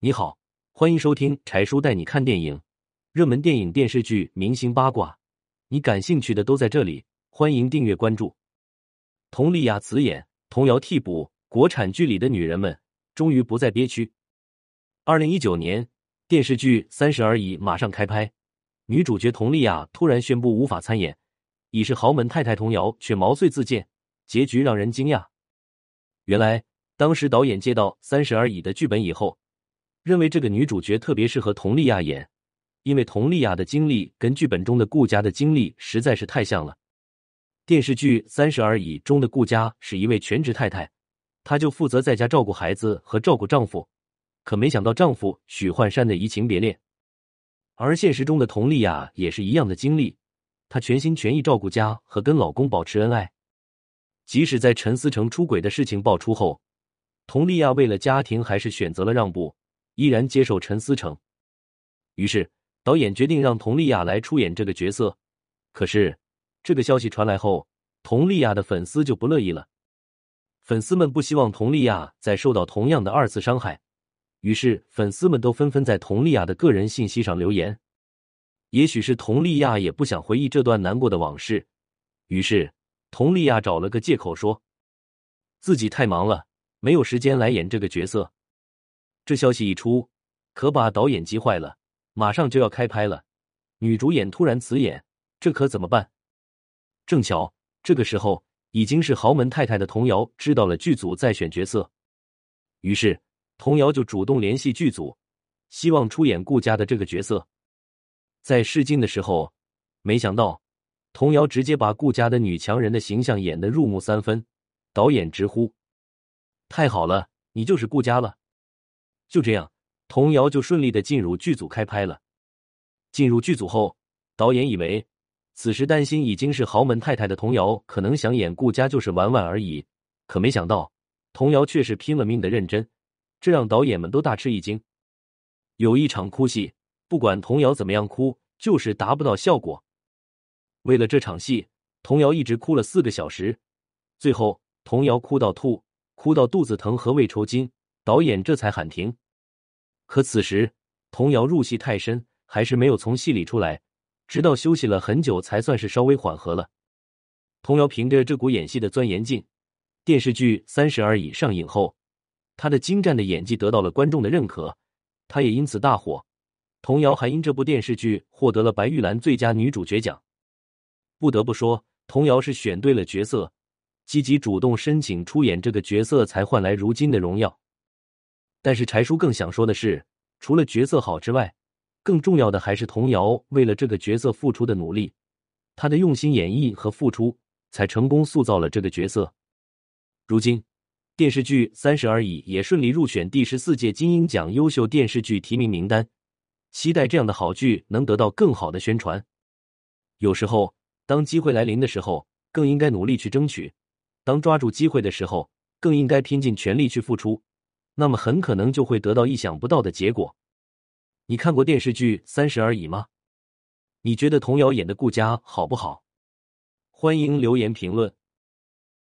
你好，欢迎收听柴叔带你看电影，热门电影、电视剧、明星八卦，你感兴趣的都在这里。欢迎订阅关注。佟丽娅辞演，童瑶替补，国产剧里的女人们终于不再憋屈。二零一九年电视剧《三十而已》马上开拍，女主角佟丽娅突然宣布无法参演，已是豪门太太童瑶却毛遂自荐，结局让人惊讶。原来。当时导演接到《三十而已》的剧本以后，认为这个女主角特别适合佟丽娅演，因为佟丽娅的经历跟剧本中的顾家的经历实在是太像了。电视剧《三十而已》中的顾家是一位全职太太，她就负责在家照顾孩子和照顾丈夫，可没想到丈夫许幻山的移情别恋。而现实中的佟丽娅也是一样的经历，她全心全意照顾家和跟老公保持恩爱，即使在陈思成出轨的事情爆出后。佟丽娅为了家庭，还是选择了让步，依然接受陈思成。于是导演决定让佟丽娅来出演这个角色。可是这个消息传来后，佟丽娅的粉丝就不乐意了。粉丝们不希望佟丽娅再受到同样的二次伤害，于是粉丝们都纷纷在佟丽娅的个人信息上留言。也许是佟丽娅也不想回忆这段难过的往事，于是佟丽娅找了个借口说自己太忙了。没有时间来演这个角色，这消息一出，可把导演急坏了。马上就要开拍了，女主演突然辞演，这可怎么办？正巧这个时候，已经是豪门太太的童瑶知道了剧组在选角色，于是童瑶就主动联系剧组，希望出演顾家的这个角色。在试镜的时候，没想到童瑶直接把顾家的女强人的形象演得入木三分，导演直呼。太好了，你就是顾家了。就这样，童瑶就顺利的进入剧组开拍了。进入剧组后，导演以为此时担心已经是豪门太太的童瑶可能想演顾家就是玩玩而已，可没想到童瑶却是拼了命的认真，这让导演们都大吃一惊。有一场哭戏，不管童瑶怎么样哭，就是达不到效果。为了这场戏，童瑶一直哭了四个小时，最后童瑶哭到吐。哭到肚子疼和胃抽筋，导演这才喊停。可此时童瑶入戏太深，还是没有从戏里出来，直到休息了很久，才算是稍微缓和了。童瑶凭着这股演戏的钻研劲，电视剧《三十而已》上映后，她的精湛的演技得到了观众的认可，她也因此大火。童瑶还因这部电视剧获得了白玉兰最佳女主角奖。不得不说，童瑶是选对了角色。积极主动申请出演这个角色，才换来如今的荣耀。但是柴叔更想说的是，除了角色好之外，更重要的还是童瑶为了这个角色付出的努力，他的用心演绎和付出，才成功塑造了这个角色。如今，电视剧《三十而已》也顺利入选第十四届金鹰奖优秀电视剧提名名单，期待这样的好剧能得到更好的宣传。有时候，当机会来临的时候，更应该努力去争取。当抓住机会的时候，更应该拼尽全力去付出，那么很可能就会得到意想不到的结果。你看过电视剧《三十而已》吗？你觉得童瑶演的顾佳好不好？欢迎留言评论。